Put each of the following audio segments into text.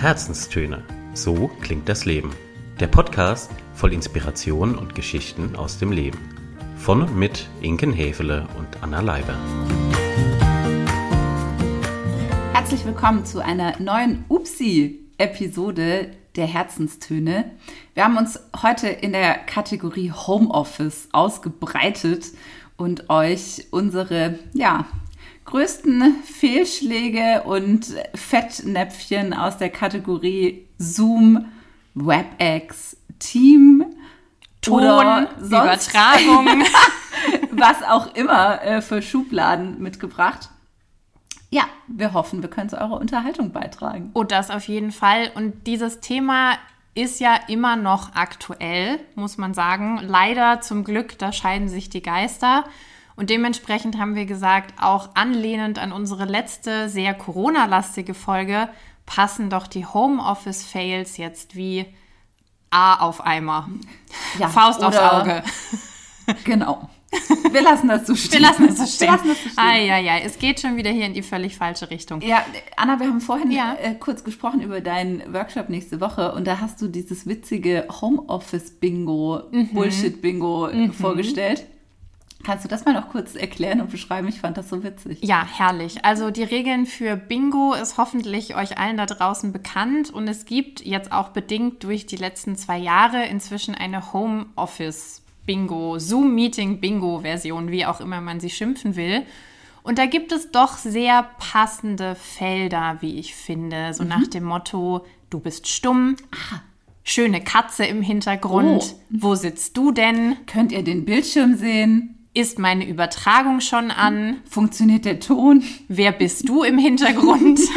Herzenstöne. So klingt das Leben. Der Podcast voll Inspiration und Geschichten aus dem Leben. Von und mit Inken Hefele und Anna Leiber. Herzlich willkommen zu einer neuen Upsi-Episode der Herzenstöne. Wir haben uns heute in der Kategorie Homeoffice ausgebreitet und euch unsere, ja, größten Fehlschläge und Fettnäpfchen aus der Kategorie Zoom, WebEx, Team, Ton, Übertragung, was auch immer äh, für Schubladen mitgebracht. Ja, wir hoffen, wir können zu eurer Unterhaltung beitragen. Oh, das auf jeden Fall. Und dieses Thema ist ja immer noch aktuell, muss man sagen. Leider zum Glück, da scheiden sich die Geister. Und dementsprechend haben wir gesagt, auch anlehnend an unsere letzte sehr Corona-lastige Folge, passen doch die Homeoffice-Fails jetzt wie A auf Eimer. Ja, Faust aufs Auge. Genau. Wir lassen das so stehen. Wir lassen das so stehen. Wir so stehen. Ah, ja, ja. Es geht schon wieder hier in die völlig falsche Richtung. Ja, Anna, wir haben vorhin ja. äh, kurz gesprochen über deinen Workshop nächste Woche und da hast du dieses witzige Homeoffice-Bingo, mhm. Bullshit-Bingo mhm. vorgestellt. Kannst du das mal noch kurz erklären und beschreiben? Ich fand das so witzig. Ja, herrlich. Also die Regeln für Bingo ist hoffentlich euch allen da draußen bekannt und es gibt jetzt auch bedingt durch die letzten zwei Jahre inzwischen eine Homeoffice Bingo, Zoom-Meeting Bingo-Version, wie auch immer man sie schimpfen will. Und da gibt es doch sehr passende Felder, wie ich finde. So mhm. nach dem Motto, du bist stumm. Ah. Schöne Katze im Hintergrund. Oh. Wo sitzt du denn? Könnt ihr den Bildschirm sehen? Ist meine Übertragung schon an? Funktioniert der Ton? Wer bist du im Hintergrund?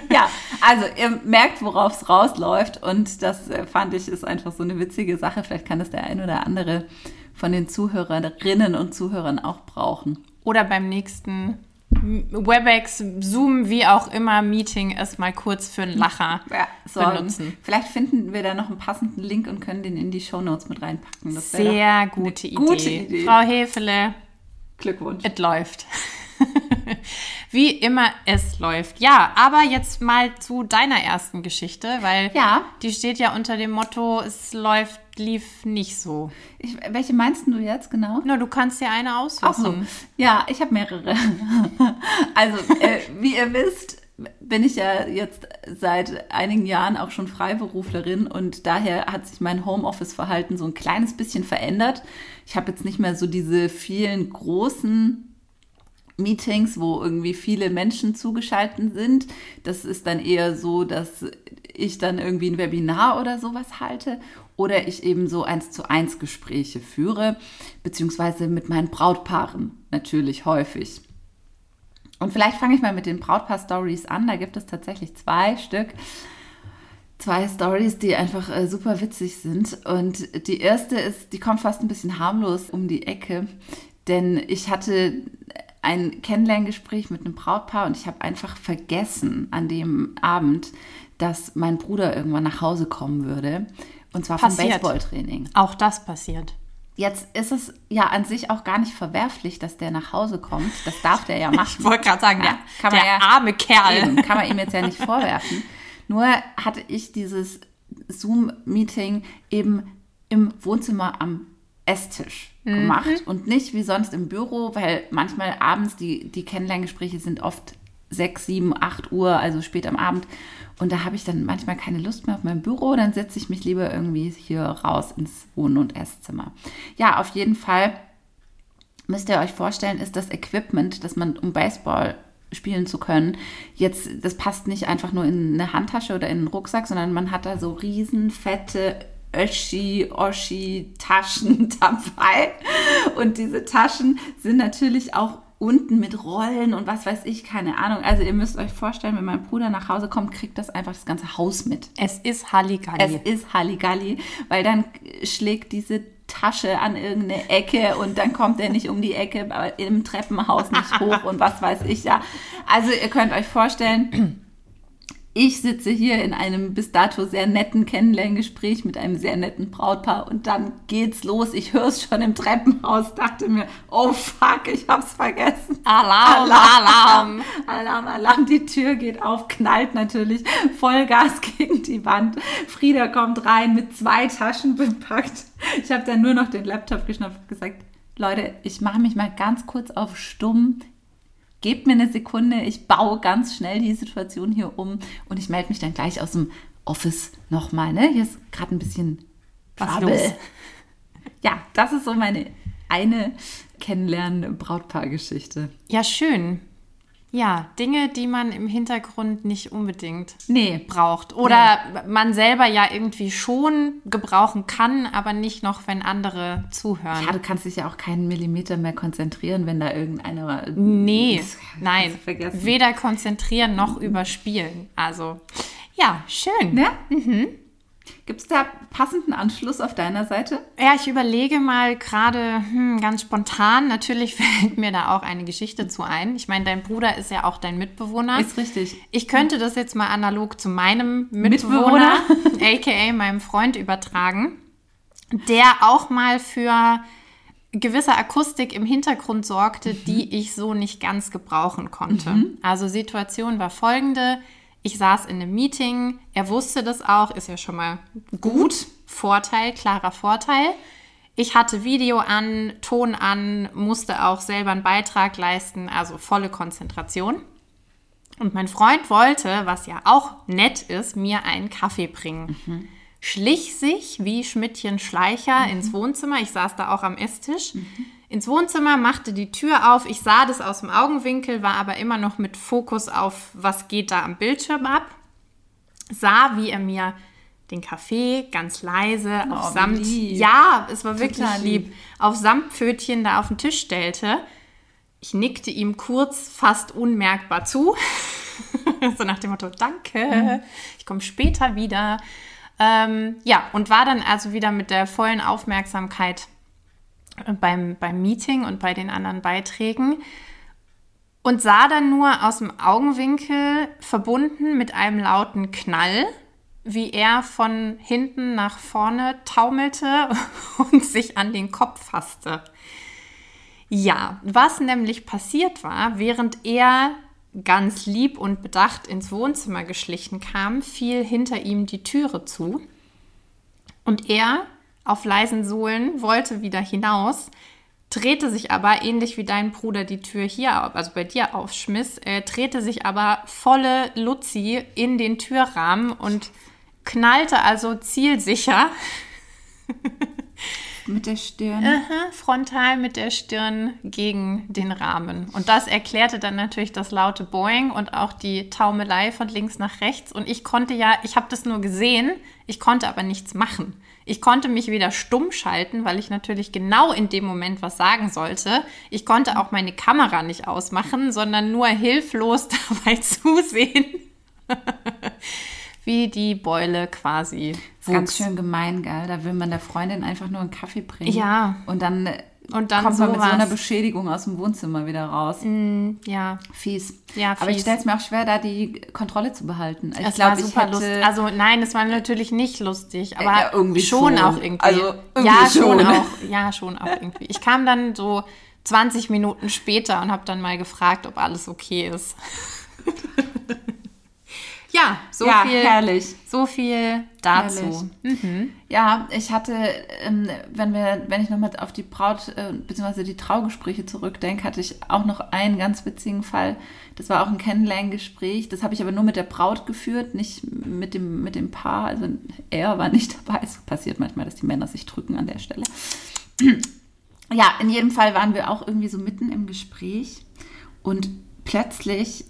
ja, also ihr merkt, worauf es rausläuft und das äh, fand ich ist einfach so eine witzige Sache. Vielleicht kann das der ein oder andere von den Zuhörerinnen und Zuhörern auch brauchen. Oder beim nächsten WebEx, Zoom, wie auch immer, Meeting es mal kurz für einen Lacher ja, so, benutzen. Vielleicht finden wir da noch einen passenden Link und können den in die Show Notes mit reinpacken. Das Sehr gute Idee. gute Idee. Frau Hefele. Glückwunsch. Es läuft. Wie immer es läuft. Ja, aber jetzt mal zu deiner ersten Geschichte, weil ja. die steht ja unter dem Motto, es läuft, lief nicht so. Ich, welche meinst du jetzt genau? Na, du kannst dir eine aussuchen. Ach so. Ja, ich habe mehrere. also, äh, wie ihr wisst, bin ich ja jetzt seit einigen Jahren auch schon Freiberuflerin und daher hat sich mein Homeoffice-Verhalten so ein kleines bisschen verändert. Ich habe jetzt nicht mehr so diese vielen großen Meetings, wo irgendwie viele Menschen zugeschaltet sind. Das ist dann eher so, dass ich dann irgendwie ein Webinar oder sowas halte oder ich eben so eins zu eins Gespräche führe, beziehungsweise mit meinen Brautpaaren natürlich häufig. Und vielleicht fange ich mal mit den Brautpaar-Stories an. Da gibt es tatsächlich zwei Stück. Zwei Stories, die einfach äh, super witzig sind. Und die erste ist, die kommt fast ein bisschen harmlos um die Ecke. Denn ich hatte ein Kennenlerngespräch mit einem Brautpaar und ich habe einfach vergessen an dem Abend, dass mein Bruder irgendwann nach Hause kommen würde. Und zwar passiert. vom Baseballtraining. Auch das passiert. Jetzt ist es ja an sich auch gar nicht verwerflich, dass der nach Hause kommt. Das darf der ja machen. Ich wollte gerade sagen, ja, der, der ja, arme Kerl. Eben, kann man ihm jetzt ja nicht vorwerfen. Nur hatte ich dieses Zoom-Meeting eben im Wohnzimmer am Esstisch gemacht mhm. und nicht wie sonst im Büro, weil manchmal abends die, die Kennenlerngespräche sind oft 6, 7, 8 Uhr, also spät am Abend. Und da habe ich dann manchmal keine Lust mehr auf mein Büro, dann setze ich mich lieber irgendwie hier raus ins Wohn- und Esszimmer. Ja, auf jeden Fall müsst ihr euch vorstellen, ist das Equipment, das man um Baseball spielen zu können. Jetzt, das passt nicht einfach nur in eine Handtasche oder in einen Rucksack, sondern man hat da so riesen fette Öschi, Oschi Taschen dabei. Und diese Taschen sind natürlich auch unten mit Rollen und was weiß ich, keine Ahnung. Also ihr müsst euch vorstellen, wenn mein Bruder nach Hause kommt, kriegt das einfach das ganze Haus mit. Es ist Halligalli. Es ist Halligalli, weil dann schlägt diese Tasche an irgendeine Ecke und dann kommt er nicht um die Ecke, im Treppenhaus nicht hoch und was weiß ich ja. Also ihr könnt euch vorstellen, ich sitze hier in einem bis dato sehr netten Kennenlerngespräch mit einem sehr netten Brautpaar und dann geht's los. Ich höre es schon im Treppenhaus, dachte mir, oh fuck, ich hab's vergessen. Alarm, Alarm. Alarm, Alarm, die Tür geht auf, knallt natürlich Vollgas gegen die Wand. Frieda kommt rein mit zwei Taschen bepackt. Ich habe dann nur noch den Laptop geschnappt und gesagt, Leute, ich mache mich mal ganz kurz auf stumm gebt mir eine Sekunde, ich baue ganz schnell die Situation hier um und ich melde mich dann gleich aus dem Office nochmal. Ne? Hier ist gerade ein bisschen Was los? Ja, das ist so meine eine Kennenlernen-Brautpaar-Geschichte. Ja, schön. Ja, Dinge, die man im Hintergrund nicht unbedingt Nee. braucht. Oder man selber ja irgendwie schon gebrauchen kann, aber nicht noch, wenn andere zuhören. Ja, du kannst dich ja auch keinen Millimeter mehr konzentrieren, wenn da irgendeiner. Nee, nein. Weder konzentrieren noch überspielen. Also, ja, schön. Ja? Gibt es da passenden Anschluss auf deiner Seite? Ja, ich überlege mal gerade hm, ganz spontan. Natürlich fällt mir da auch eine Geschichte zu ein. Ich meine, dein Bruder ist ja auch dein Mitbewohner. Ist richtig. Ich könnte das jetzt mal analog zu meinem Mitbewohner, Mitbewohner. aka meinem Freund, übertragen, der auch mal für gewisse Akustik im Hintergrund sorgte, die ich so nicht ganz gebrauchen konnte. Also Situation war folgende. Ich saß in einem Meeting, er wusste das auch, ist ja schon mal gut. Vorteil, klarer Vorteil. Ich hatte Video an, Ton an, musste auch selber einen Beitrag leisten, also volle Konzentration. Und mein Freund wollte, was ja auch nett ist, mir einen Kaffee bringen. Schlich sich wie Schmidtchen Schleicher ins Wohnzimmer. Ich saß da auch am Esstisch. Ins Wohnzimmer, machte die Tür auf. Ich sah das aus dem Augenwinkel, war aber immer noch mit Fokus auf, was geht da am Bildschirm ab. Sah, wie er mir den Kaffee ganz leise auf wie Samt. lieb. Ja, es war wirklich lieb. lieb. Auf Samtpfötchen da auf den Tisch stellte. Ich nickte ihm kurz, fast unmerkbar zu. so nach dem Motto, danke, ich komme später wieder. Ähm, ja, und war dann also wieder mit der vollen Aufmerksamkeit beim, beim Meeting und bei den anderen Beiträgen und sah dann nur aus dem Augenwinkel verbunden mit einem lauten Knall, wie er von hinten nach vorne taumelte und sich an den Kopf fasste. Ja, was nämlich passiert war, während er ganz lieb und bedacht ins Wohnzimmer geschlichen kam, fiel hinter ihm die Türe zu und er auf leisen Sohlen wollte wieder hinaus, drehte sich aber, ähnlich wie dein Bruder die Tür hier, also bei dir aufschmiss, er drehte sich aber volle Luzi in den Türrahmen und knallte also zielsicher Mit der Stirn. Aha, frontal mit der Stirn gegen den Rahmen. Und das erklärte dann natürlich das laute Boing und auch die Taumelei von links nach rechts. Und ich konnte ja, ich habe das nur gesehen, ich konnte aber nichts machen. Ich konnte mich wieder stumm schalten, weil ich natürlich genau in dem Moment was sagen sollte. Ich konnte auch meine Kamera nicht ausmachen, sondern nur hilflos dabei zusehen, wie die Beule quasi wuchs. Ganz schön gemein, gell? Da will man der Freundin einfach nur einen Kaffee bringen. Ja. Und dann, Und dann kommt man mit so sowas. einer Beschädigung aus dem Wohnzimmer wieder raus. Ja, Fies. Ja, Aber ich fies. stelle es mir auch schwer, da die Kontrolle zu behalten. Ich Es glaub, war ich super hätte- lustig. Also nein, es war natürlich nicht lustig, aber ja, irgendwie schon, schon. auch irgendwie. Also irgendwie ja, schon schon. auch. Ja, schon auch irgendwie. Ich kam dann so 20 Minuten später und habe dann mal gefragt, ob alles okay ist. ja, so ja, viel, herrlich. so viel dazu. Herrlich. Ja, ich hatte, ähm, wenn wir, wenn ich nochmal auf die Braut äh, bzw. die Traugespräche zurückdenke, hatte ich auch noch einen ganz witzigen Fall. Das war auch ein Kennenlerngespräch. Das habe ich aber nur mit der Braut geführt, nicht mit dem, mit dem Paar. Also er war nicht dabei. Es passiert manchmal, dass die Männer sich drücken an der Stelle. Ja, in jedem Fall waren wir auch irgendwie so mitten im Gespräch und plötzlich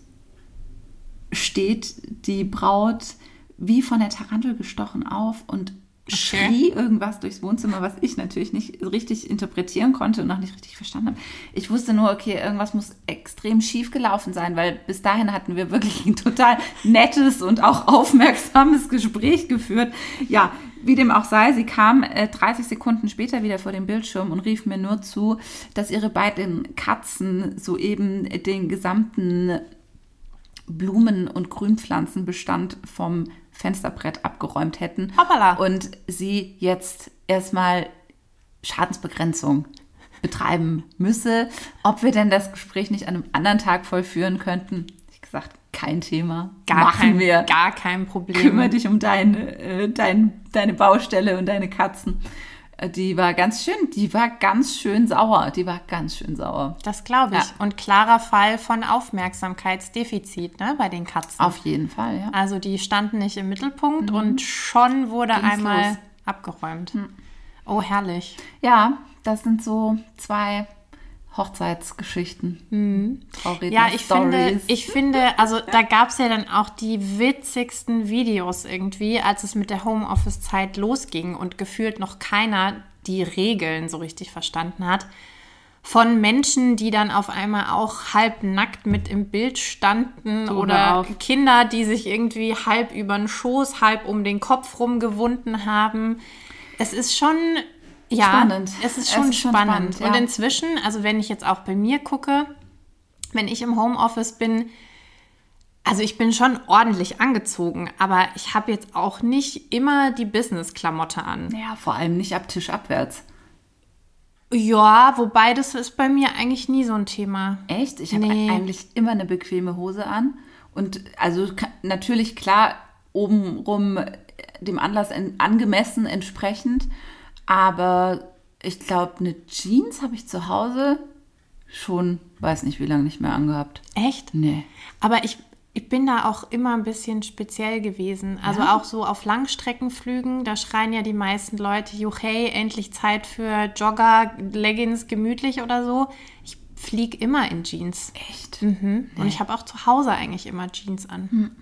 steht die Braut wie von der Tarantel gestochen auf und schrie irgendwas durchs Wohnzimmer, was ich natürlich nicht richtig interpretieren konnte und noch nicht richtig verstanden habe. Ich wusste nur, okay, irgendwas muss extrem schief gelaufen sein, weil bis dahin hatten wir wirklich ein total nettes und auch aufmerksames Gespräch geführt. Ja, wie dem auch sei, sie kam äh, 30 Sekunden später wieder vor dem Bildschirm und rief mir nur zu, dass ihre beiden Katzen soeben den gesamten Blumen- und Grünpflanzenbestand vom Fensterbrett abgeräumt hätten. Hoppala. Und sie jetzt erstmal Schadensbegrenzung betreiben müsse. Ob wir denn das Gespräch nicht an einem anderen Tag vollführen könnten? Ich gesagt, kein Thema. Gar Machen kein, wir. Gar kein Problem. Kümmere dich um deine, äh, dein, deine Baustelle und deine Katzen. Äh, Die war ganz schön, die war ganz schön sauer. Die war ganz schön sauer. Das glaube ich. Ja. Und klarer Fall von Aufmerksamkeitsdefizit ne, bei den Katzen. Auf jeden Fall, ja. Also die standen nicht im Mittelpunkt und schon wurde Ging's einmal los. abgeräumt. Oh, herrlich. Ja, das sind so zwei Hochzeitsgeschichten. Trauredner Ja, ich finde, ich finde, also da gab es ja dann auch die witzigsten Videos irgendwie, als es mit der Homeoffice-Zeit losging und gefühlt noch keiner die Regeln so richtig verstanden hat. Von Menschen, die dann auf einmal auch halb nackt mit im Bild standen So, oder auf. Kinder, die sich irgendwie halb über den Schoß, halb um den Kopf rumgewunden haben. Es ist schon, ja, Spannend. es ist Es schon ist schon spannend. spannend, ja. Und inzwischen, also wenn ich jetzt auch bei mir gucke, wenn ich im Homeoffice bin, also ich bin schon ordentlich angezogen, aber ich habe jetzt auch nicht immer die Business-Klamotte an. ja, vor allem nicht ab Tisch abwärts. Ja, wobei das ist bei mir eigentlich nie so ein Thema. Echt? Ich habe Nee. eigentlich immer eine bequeme Hose an. Und also natürlich klar obenrum dem Anlass en angemessen entsprechend. Aber ich glaube, eine Jeans habe ich zu Hause schon, weiß nicht wie lange nicht mehr angehabt. Echt? Nee. Aber ich, ich bin da auch immer ein bisschen speziell gewesen. Also Ja? auch so auf Langstreckenflügen, da schreien ja die meisten Leute, hey, endlich Zeit für Jogger, Leggings, gemütlich oder so. Ich fliege immer in Jeans. Echt? Mhm. Und ich habe auch zu Hause eigentlich immer Jeans an.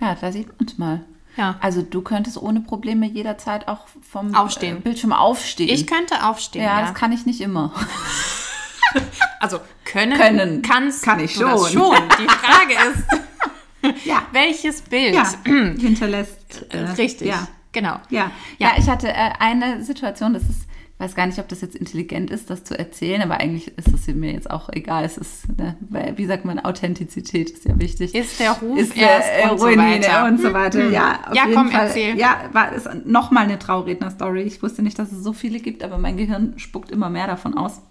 Ja, da sieht man es mal. Ja. Also du könntest ohne Probleme jederzeit auch vom Aufstehen. äh, Bildschirm aufstehen. Ich könnte aufstehen, ja, ja. das kann ich nicht immer. also können, Können. kannst Kann ich du das schon. schon. Die Frage ist, Ja. welches Bild? hinterlässt. äh, Richtig. Ja. Genau. Ja. ja, ich hatte äh, eine Situation, das ist, weiß gar nicht, ob das jetzt intelligent ist, das zu erzählen, aber eigentlich ist es mir jetzt auch egal. Es ist, ne, wie sagt man, Authentizität ist ja wichtig. Ist der Ruf ist erst äh, und so Ruine weiter. und so weiter. Ja, auf Ja, jeden komm, Fall. erzähl. Ja, war es nochmal eine Trauredner-Story. Ich wusste nicht, dass es so viele gibt, aber mein Gehirn spuckt immer mehr davon aus.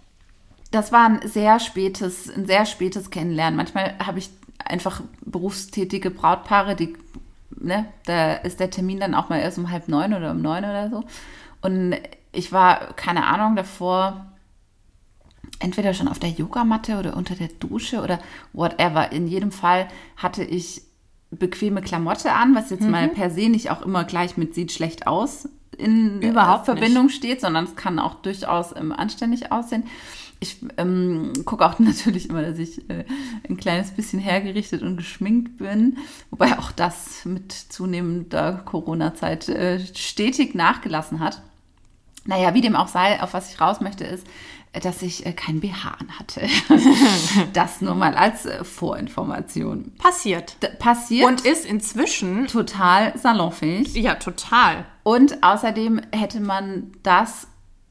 Das war ein sehr spätes, ein sehr spätes Kennenlernen. Manchmal habe ich einfach berufstätige Brautpaare, die, ne, da ist der Termin dann auch mal erst um halb neun oder um neun oder so. Und ich war, keine Ahnung, davor entweder schon auf der Yogamatte oder unter der Dusche oder whatever. In jedem Fall hatte ich bequeme Klamotte an, was jetzt mal per se nicht auch immer gleich mit sieht schlecht aus in Überhaupt Verbindung steht, sondern es kann auch durchaus ähm, anständig aussehen. Ich ähm, gucke auch natürlich immer, dass ich äh, ein kleines bisschen hergerichtet und geschminkt bin, wobei auch das mit zunehmender Corona-Zeit äh, stetig nachgelassen hat. Naja, wie dem auch sei, auf was ich raus möchte, ist, dass ich äh, kein BH an hatte. das nur mal als äh, Vorinformation. Passiert. D passiert Und ist inzwischen, total salonfähig. ja, total. Und außerdem hätte man das,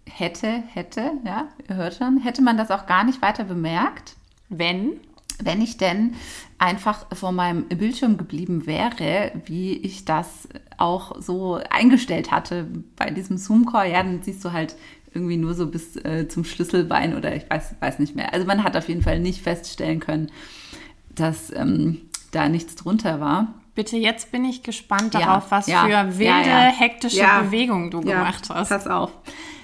hätte, hätte, ja, ihr hört schon, hätte man das auch gar nicht weiter bemerkt, Wenn, wenn ich denn einfach vor meinem Bildschirm geblieben wäre, wie ich das auch so eingestellt hatte bei diesem Zoom-Call. Ja, dann siehst du halt irgendwie nur so bis äh, zum Schlüsselbein oder ich weiß, weiß nicht mehr. Also man hat auf jeden Fall nicht feststellen können, dass ähm, da nichts drunter war. bitte, jetzt bin ich gespannt Ja, darauf, was ja, für wilde, ja, ja. hektische Ja. Bewegungen du gemacht hast. Pass auf.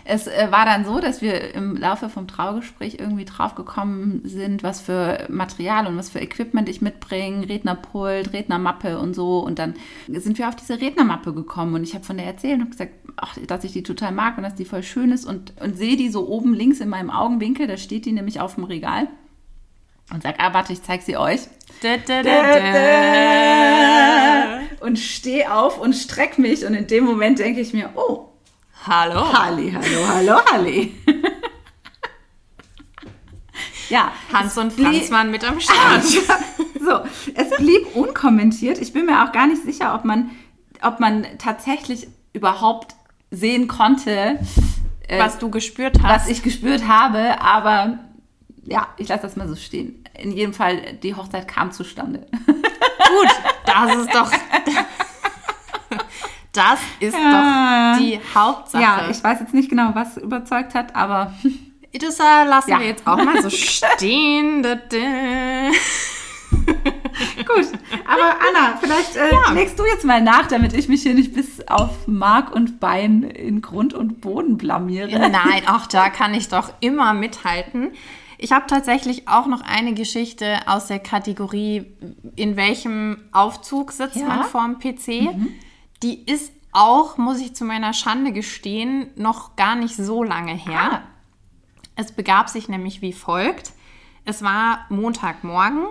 Es äh, war dann so, dass wir im Laufe vom Traugespräch irgendwie draufgekommen sind, was für Material und was für Equipment ich mitbringe, Rednerpult, Rednermappe und so. Und dann sind wir auf diese Rednermappe gekommen und ich habe von der erzählt und gesagt, ach, dass ich die total mag und dass die voll schön ist und, und sehe die so oben links in meinem Augenwinkel, da steht die nämlich auf dem Regal. Und sag, ah, warte, ich zeig sie euch. Da, da, da. Und stehe auf und streck mich und in dem Moment denke ich mir, oh, Hallo. Halli, hallo, hallo, Halli. ja, Hans und Franz waren mit am Start. so, es blieb unkommentiert. Ich bin mir auch gar nicht sicher, ob man, ob man tatsächlich überhaupt sehen konnte, äh, was du gespürt hast. was ich gespürt habe, aber ja, ich lasse das mal so stehen. In jedem Fall, die Hochzeit kam zustande. Gut, das ist doch. Das ist Ja. doch die Hauptsache. Ja, ich weiß jetzt nicht genau, was überzeugt hat, aber das lassen Ja. wir jetzt auch mal so stehen. Gut. Aber Anna, vielleicht äh, legst du jetzt mal nach, damit ich mich hier nicht bis auf Mark und Bein in Grund und Boden blamiere. Nein, auch da kann ich doch immer mithalten. Ich habe tatsächlich auch noch eine Geschichte aus der Kategorie, in welchem Aufzug sitzt Ja? man vorm PC. Die ist auch, muss ich zu meiner Schande gestehen, noch gar nicht so lange her. Ah. Es begab sich nämlich wie folgt. Es war Montagmorgen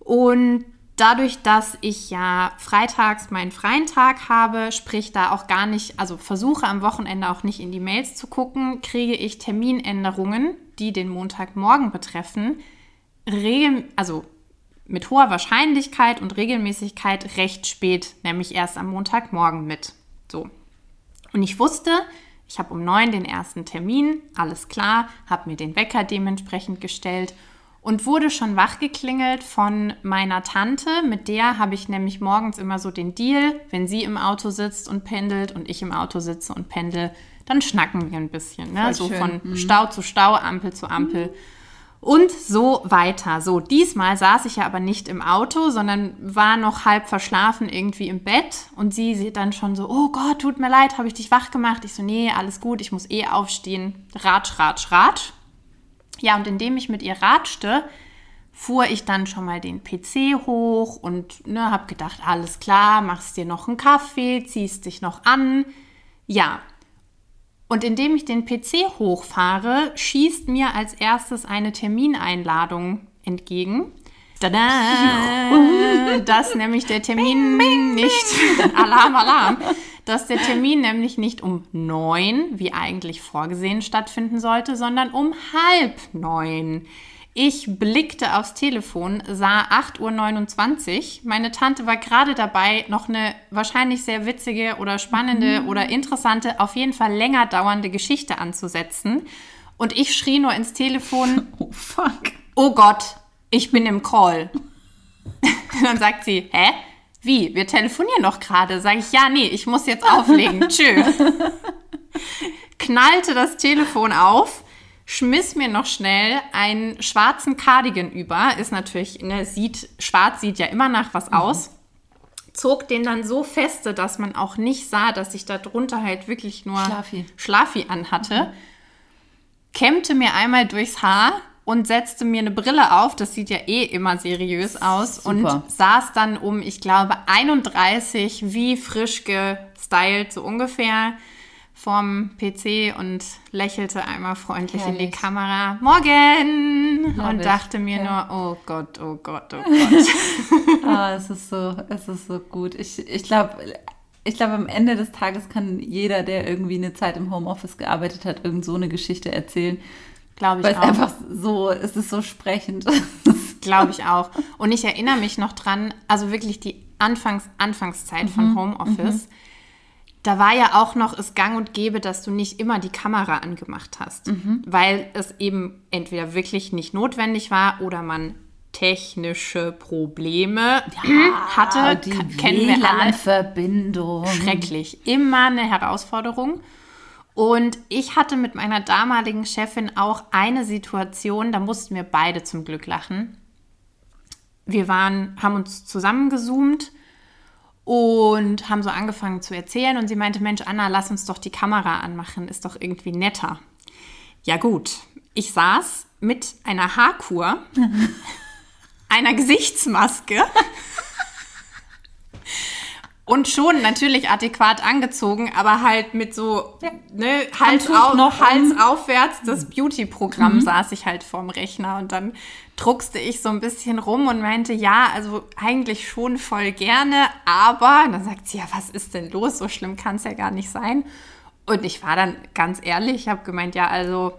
und dadurch, dass ich ja freitags meinen freien Tag habe, sprich da auch gar nicht, also versuche am Wochenende auch nicht in die Mails zu gucken, kriege ich Terminänderungen, die den Montagmorgen betreffen, regel, also mit hoher Wahrscheinlichkeit und Regelmäßigkeit recht spät, nämlich erst am Montagmorgen mit. So. Und ich wusste, ich habe um neun den ersten Termin, alles klar, habe mir den Wecker dementsprechend gestellt und wurde schon wachgeklingelt von meiner Tante. Mit der habe ich nämlich morgens immer so den Deal, wenn sie im Auto sitzt und pendelt und ich im Auto sitze und pendel, dann schnacken wir ein bisschen. Ne? Voll So schön. von Stau zu Stau, Ampel zu Ampel. Und so weiter. So, diesmal saß ich ja aber nicht im Auto, sondern war noch halb verschlafen irgendwie im Bett. Und sie sieht dann schon so, oh Gott, tut mir leid, habe ich dich wach gemacht? Ich so, nee, alles gut, ich muss eh aufstehen. Ratsch, ratsch, ratsch. Ja, und indem ich mit ihr ratschte, fuhr ich dann schon mal den PC hoch und ne, habe gedacht, alles klar, machst dir noch einen Kaffee, ziehst dich noch an. Ja, und indem ich den PC hochfahre, schießt mir als erstes eine Termineinladung entgegen. Tada! Dass nämlich der Termin nicht, Alarm, Alarm, dass der Termin nämlich nicht um neun, wie eigentlich vorgesehen, stattfinden sollte, sondern um halb neun. Ich blickte aufs Telefon, sah 8.29 Uhr. Meine Tante war gerade dabei, noch eine wahrscheinlich sehr witzige oder spannende oder interessante, auf jeden Fall länger dauernde Geschichte anzusetzen. Und ich schrie nur ins Telefon, Oh, fuck. oh Gott, ich bin im Call. Dann sagt sie, hä? Wie? Wir telefonieren doch gerade. Sag ich, ja, nee, ich muss jetzt auflegen. Tschö. Knallte das Telefon auf, schmiss mir noch schnell einen schwarzen Cardigan über. Ist natürlich, ne, sieht, schwarz sieht ja immer nach was aus. Zog den dann so feste, dass man auch nicht sah, dass ich da drunter halt wirklich nur Schlafi. Schlafi anhatte kämmte mir einmal durchs Haar und setzte mir eine Brille auf. Das sieht ja eh immer seriös aus. Super. Und saß dann um, ich glaube, 31 wie frisch gestylt, so ungefähr, vorm PC und lächelte einmal freundlich in die Herrlich. Kamera. Morgen! Love und dachte mir Ja. nur, oh Gott, oh Gott, oh Gott. Ah, es ist so, es ist so gut. Ich, ich glaube, ich glaube, am Ende des Tages kann jeder, der irgendwie eine Zeit im Homeoffice gearbeitet hat, irgend so eine Geschichte erzählen. Glaube ich Weil es auch. einfach so, es ist so sprechend. Glaube ich auch. Und ich erinnere mich noch dran, also wirklich die Anfangs Anfangszeit Mhm, von Homeoffice. Da war ja auch noch es gang und gäbe, dass du nicht immer die Kamera angemacht hast, Mhm. weil es eben entweder wirklich nicht notwendig war oder man technische Probleme hatte. Ah, die kennen wir alle. WLAN-Verbindung. Schrecklich. Immer eine Herausforderung. Und ich hatte mit meiner damaligen Chefin auch eine Situation, da mussten wir beide zum Glück lachen. Wir waren, haben uns zusammengezoomt und haben so angefangen zu erzählen. Und sie meinte, Mensch, Anna, lass uns doch die Kamera anmachen, ist doch irgendwie netter. Ja gut, ich saß mit einer Haarkur, einer Gesichtsmaske und schon natürlich adäquat angezogen, aber halt mit so ne, Hals, auf, noch Hals um. aufwärts, das Beauty-Programm saß ich halt vorm Rechner und dann druckste ich so ein bisschen rum und meinte, ja, also eigentlich schon voll gerne, aber und dann sagt sie, ja, was ist denn los? So schlimm kann es ja gar nicht sein. Und ich war dann ganz ehrlich, ich habe gemeint, ja, also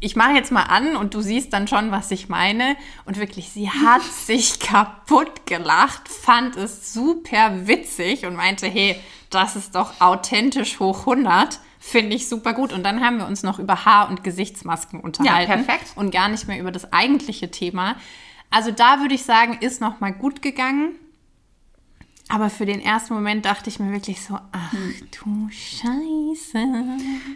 ich mache jetzt mal an und du siehst dann schon, was ich meine. Und wirklich, sie hat sich kaputt gelacht, fand es super witzig und meinte, hey, das ist doch authentisch hoch 100. Finde ich super gut. Und dann haben wir uns noch über Haar- und Gesichtsmasken unterhalten. perfekt. Und gar nicht mehr über das eigentliche Thema. Also da würde ich sagen, ist noch mal gut gegangen. Aber für den ersten Moment dachte ich mir wirklich so, ach du Scheiße.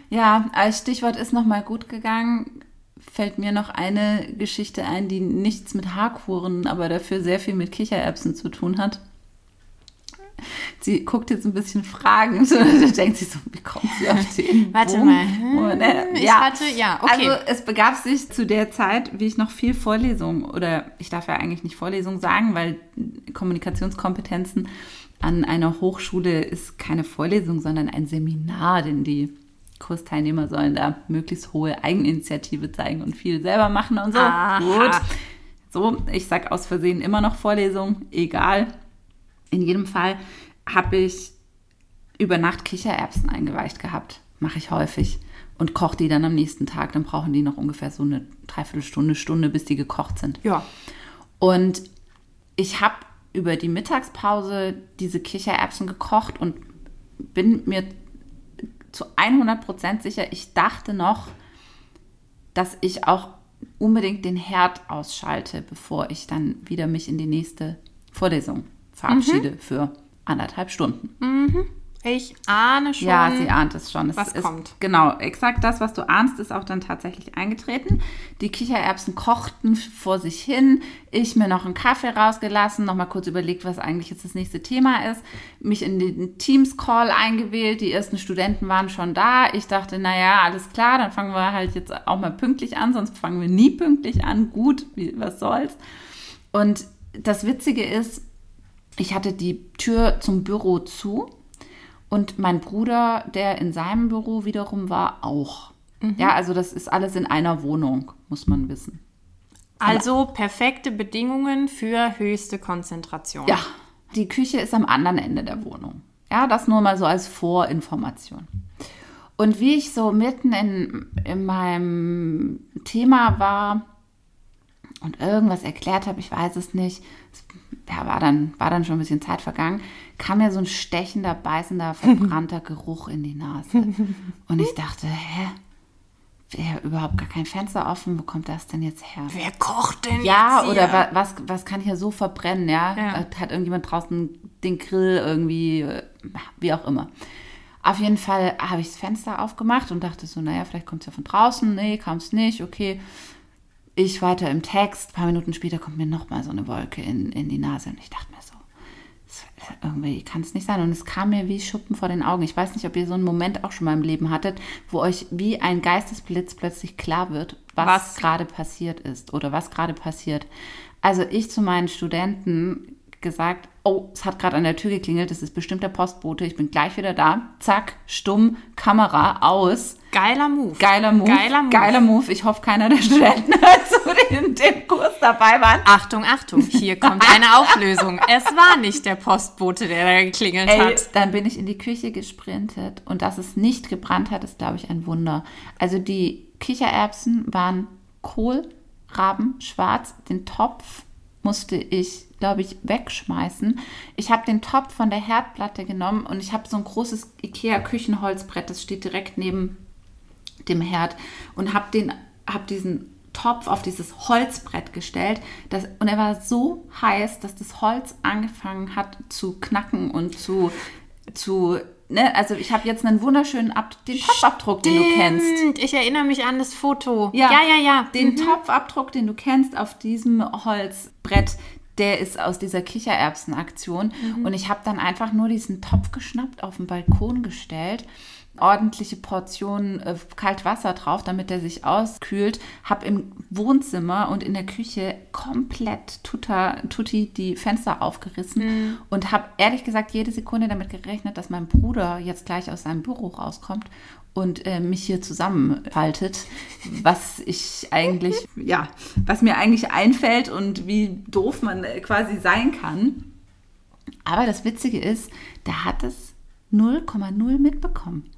Ja, als Stichwort ist noch mal gut gegangen, fällt mir noch eine Geschichte ein, die nichts mit Haarkuren, aber dafür sehr viel mit Kichererbsen zu tun hat. Sie guckt jetzt ein bisschen fragend und denkt sie so, wie kommt sie auf den Warte Bogen? mal. Und, äh, Ich hatte, ja, okay. Also es begab sich zu der Zeit, wie ich noch viel Vorlesung oder ich darf ja eigentlich nicht Vorlesung sagen, weil Kommunikationskompetenzen an einer Hochschule ist keine Vorlesung, sondern ein Seminar, denn die Kursteilnehmer sollen da möglichst hohe Eigeninitiative zeigen und viel selber machen und so. Aha. Gut. So, ich sag aus Versehen immer noch Vorlesung, egal. In jedem Fall habe ich über Nacht Kichererbsen eingeweicht gehabt. Mache ich häufig. Und koche die dann am nächsten Tag. Dann brauchen die noch ungefähr so eine Dreiviertelstunde, Stunde, bis die gekocht sind. ja. Und ich habe über die Mittagspause diese Kichererbsen gekocht und bin mir zu 100% sicher, ich dachte noch, dass ich auch unbedingt den Herd ausschalte, bevor ich dann wieder mich in die nächste Vorlesung verabschiede für anderthalb Stunden. Ich ahne schon. Ja, sie ahnt es schon. Es was ist, kommt. Genau, exakt das, was du ahnst, ist auch dann tatsächlich eingetreten. Die Kichererbsen kochten vor sich hin. Ich mir noch einen Kaffee rausgelassen, noch mal kurz überlegt, was eigentlich jetzt das nächste Thema ist. Mich in den Teams-Call eingewählt. Die ersten Studenten waren schon da. Ich dachte, naja, alles klar, dann fangen wir halt jetzt auch mal pünktlich an, sonst fangen wir nie pünktlich an. Gut, wie, was soll's. Und das Witzige ist, ich hatte die Tür zum Büro zu und mein Bruder, der in seinem Büro wiederum war, auch. Ja, also das ist alles in einer Wohnung, muss man wissen. Also perfekte Bedingungen für höchste Konzentration. Ja, die Küche ist am anderen Ende der Wohnung. Ja, das nur mal so als Vorinformation. Und wie ich so mitten in, in meinem Thema war und irgendwas erklärt habe, ich weiß es nicht, ja, war, dann, war dann schon ein bisschen Zeit vergangen, kam mir so ein stechender, beißender, verbrannter Geruch in die Nase. Und ich dachte, hä? Ja, überhaupt gar kein Fenster offen, wo kommt das denn jetzt her? Wer kocht denn Ja, jetzt hier? oder wa was, was kann hier so verbrennen, ja? Ja. Äh, Hat irgendjemand draußen den Grill irgendwie, äh, wie auch immer. Auf jeden Fall habe ich das Fenster aufgemacht und dachte so, naja, vielleicht kommt es ja von draußen. Nee, kam es nicht, okay. Ich weiter im Text, ein paar Minuten später kommt mir nochmal so eine Wolke in, in die Nase und ich dachte mir so, irgendwie kann es nicht sein. Und es kam mir wie Schuppen vor den Augen. Ich weiß nicht, ob ihr so einen Moment auch schon mal im Leben hattet, wo euch wie ein Geistesblitz plötzlich klar wird, was, Was? gerade passiert ist oder was gerade passiert. Also ich zu meinen Studenten gesagt, oh, es hat gerade an der Tür geklingelt, das ist bestimmt der Postbote, ich bin gleich wieder da. Zack, stumm, Kamera aus. Geiler Move. Geiler Move. Geiler Move. Geiler Move. Ich hoffe, keiner der Studenten zu, in dem Kurs dabei waren. Achtung, Achtung, hier kommt eine Auflösung. Es war nicht der Postbote, der da geklingelt Ey, hat. dann bin ich in die Küche gesprintet und dass es nicht gebrannt hat, ist, glaube ich, ein Wunder. Also die Kichererbsen waren Kohlraben schwarz. Den Topf musste ich, glaube ich, wegschmeißen. Ich habe den Topf von der Herdplatte genommen und ich habe so ein großes Ikea-Küchenholzbrett, das steht direkt neben dem Herd und habe den, hab diesen Topf auf dieses Holzbrett gestellt. Das, und er war so heiß, dass das Holz angefangen hat zu knacken und zu, zu ne, also ich habe jetzt einen wunderschönen Ab den Topfabdruck, den du kennst. Ich erinnere mich an das Foto. Ja, ja, ja. ja. Den Topfabdruck, den du kennst auf diesem Holzbrett, der ist aus dieser Kichererbsenaktion. Und ich habe dann einfach nur diesen Topf geschnappt, auf den Balkon gestellt, ordentliche Portionen äh, Kaltwasser drauf, damit der sich auskühlt, habe im Wohnzimmer und in der Küche komplett tuta, tutti die Fenster aufgerissen und habe ehrlich gesagt jede Sekunde damit gerechnet, dass mein Bruder jetzt gleich aus seinem Büro rauskommt und äh, mich hier zusammenfaltet, was ich eigentlich, ja, was mir eigentlich einfällt und wie doof man äh, quasi sein kann. Aber das Witzige ist, der hat es 0,0 mitbekommen.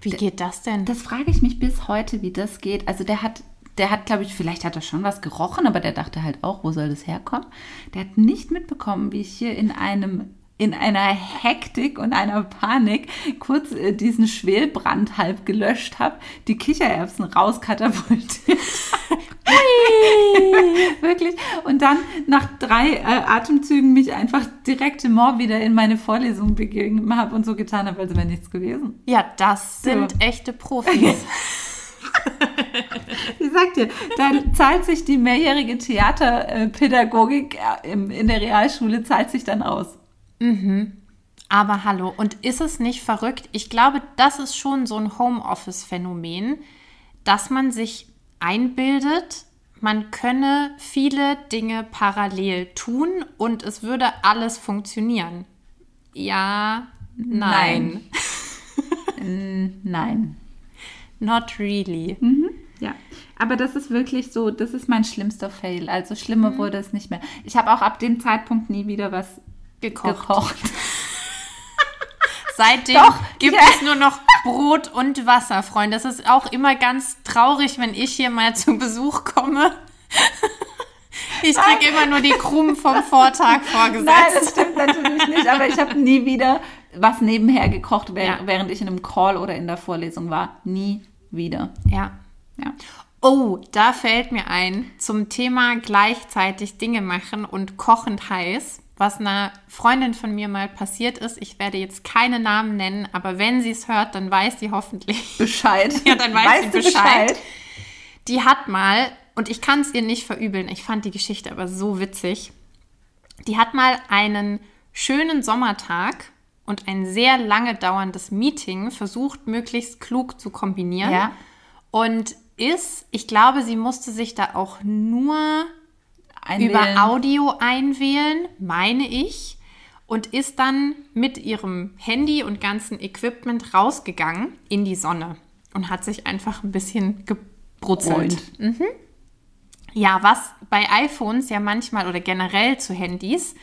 Wie geht das denn? Das frage ich mich bis heute, wie das geht. Also der hat, der hat, glaube ich, vielleicht hat er schon was gerochen, aber der dachte halt auch, wo soll das herkommen? Der hat nicht mitbekommen, wie ich hier in einem in einer Hektik und einer Panik kurz äh, diesen Schwelbrand halb gelöscht habe, die Kichererbsen rauskatapultiert. Wirklich. Und dann nach drei äh, Atemzügen mich einfach direkt im Moor wieder in meine Vorlesung begeben habe und so getan habe, als wäre nichts gewesen. Ja, das sind So. echte Profis. Ich sag dir, da zahlt sich die mehrjährige Theaterpädagogik äh, in der Realschule, zahlt sich dann aus. Aber hallo, und ist es nicht verrückt? Ich glaube, das ist schon so ein Homeoffice-Phänomen, dass man sich einbildet, man könne viele Dinge parallel tun und es würde alles funktionieren. Ja, nein. Nein. Not really. Ja, aber das ist wirklich so, das ist mein schlimmster Fail. Also schlimmer wurde es nicht mehr. Ich habe auch ab dem Zeitpunkt nie wieder was Gekocht. gekocht. Seitdem Doch, gibt ja. es nur noch Brot und Wasser, Freunde. Das ist auch immer ganz traurig, wenn ich hier mal zu Besuch komme. Ich kriege immer nur die Krumen vom Vortag Nein, das vorgesetzt. stimmt natürlich nicht, aber ich habe nie wieder was nebenher gekocht, während, Ja. ich in einem Call oder in der Vorlesung war. Nie wieder. Ja. Ja. Oh, da fällt mir ein zum Thema gleichzeitig Dinge machen und kochend heiß, was einer Freundin von mir mal passiert ist. Ich werde jetzt keine Namen nennen, aber wenn sie es hört, dann weiß sie hoffentlich. Bescheid. Ja, dann weiß Weißt sie du Bescheid. Die hat mal, und ich kann es ihr nicht verübeln, ich fand die Geschichte aber so witzig. Die hat mal einen schönen Sommertag und ein sehr lange dauerndes Meeting versucht, möglichst klug zu kombinieren. Ja. Und ist, ich glaube, sie musste sich da auch nur Einwählen. über Audio einwählen, meine ich, und ist dann mit ihrem Handy und ganzen Equipment rausgegangen in die Sonne und hat sich einfach ein bisschen gebrutzelt. Und Ja, was bei iPhones ja manchmal oder generell zu Handys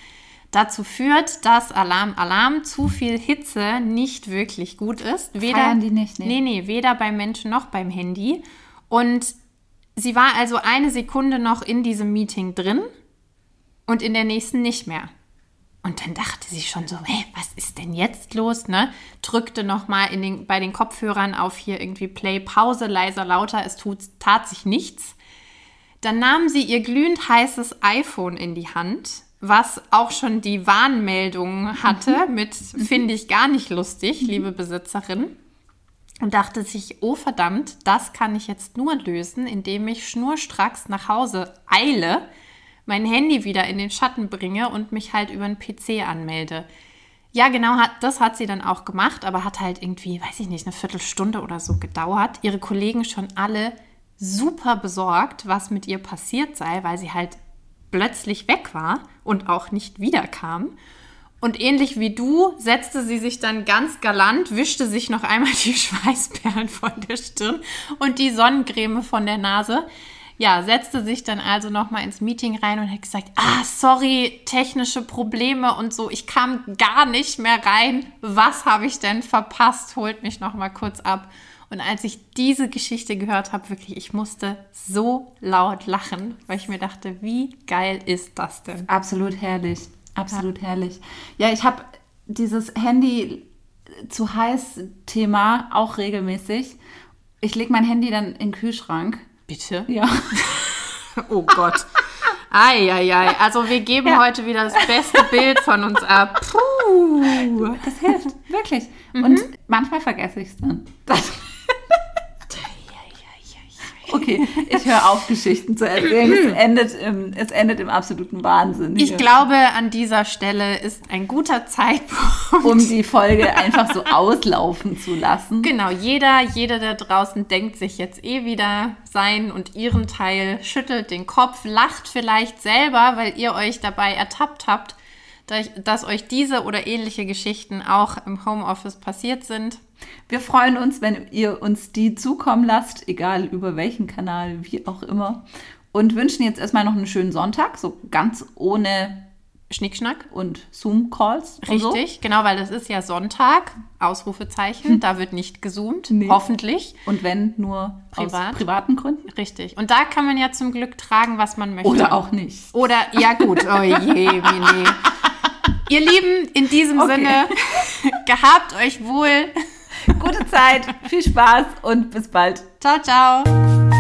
dazu führt, dass Alarm, Alarm, zu viel Hitze nicht wirklich gut ist. Weder, Feiern die nicht, nee. nee, nee, weder beim Menschen noch beim Handy. Und sie war also eine Sekunde noch in diesem Meeting drin und in der nächsten nicht mehr. Und dann dachte sie schon so, hey, was ist denn jetzt los, ne? Drückte nochmal den, bei den Kopfhörern auf hier irgendwie Play, Pause, leiser, lauter, es tut, tat sich nichts. Dann nahm sie ihr glühend heißes iPhone in die Hand, was auch schon die Warnmeldung hatte mit finde ich gar nicht lustig, liebe Besitzerin. Und dachte sich, oh verdammt, das kann ich jetzt nur lösen, indem ich schnurstracks nach Hause eile, mein Handy wieder in den Schatten bringe und mich halt über den PC anmelde. Ja, genau, das hat sie dann auch gemacht, aber hat halt irgendwie, weiß ich nicht, eine Viertelstunde oder so gedauert. Ihre Kollegen schon alle super besorgt, was mit ihr passiert sei, weil sie halt plötzlich weg war und auch nicht wiederkam. Und ähnlich wie du setzte sie sich dann ganz galant, wischte sich noch einmal die Schweißperlen von der Stirn und die Sonnencreme von der Nase. Ja, setzte sich dann also nochmal ins Meeting rein und hat gesagt, ah, sorry, technische Probleme und so, ich kam gar nicht mehr rein. Was habe ich denn verpasst? Holt mich nochmal kurz ab. Und als ich diese Geschichte gehört habe, wirklich, ich musste so laut lachen, weil ich mir dachte, wie geil ist das denn? Absolut herrlich. Absolut herrlich. Ja, ich habe dieses Handy zu heiß Thema auch regelmäßig. Ich lege mein Handy dann in den Kühlschrank. Bitte? Ja. Oh Gott. Eieiei. Also wir geben Ja. heute wieder das beste Bild von uns ab. Puh. Das hilft, wirklich. Und manchmal vergesse ich es dann. Das, okay, ich höre auf, Geschichten zu erzählen. Es endet im, es endet im absoluten Wahnsinn. Ich hier. glaube, an dieser Stelle ist ein guter Zeitpunkt. um die Folge einfach so auslaufen zu lassen. Genau, jeder, jeder da draußen denkt sich jetzt eh wieder seinen und ihren Teil, schüttelt den Kopf, lacht vielleicht selber, weil ihr euch dabei ertappt habt, dass- euch diese oder ähnliche Geschichten auch im Homeoffice passiert sind. Wir freuen uns, wenn ihr uns die zukommen lasst, egal über welchen Kanal, wie auch immer. Und wünschen jetzt erstmal noch einen schönen Sonntag, so ganz ohne Schnickschnack. und Zoom-Calls. und So. Richtig, genau, weil das ist ja Sonntag, Ausrufezeichen, da wird nicht gezoomt, Nee. hoffentlich. Und wenn nur Privat. aus privaten Gründen. Richtig. Und da kann man ja zum Glück tragen, was man möchte. Oder auch nicht. Oder, ja gut, oh je, Mini. Ihr Lieben, in diesem Okay. Sinne, gehabt euch wohl. Gute Zeit, viel Spaß und bis bald. Ciao, ciao.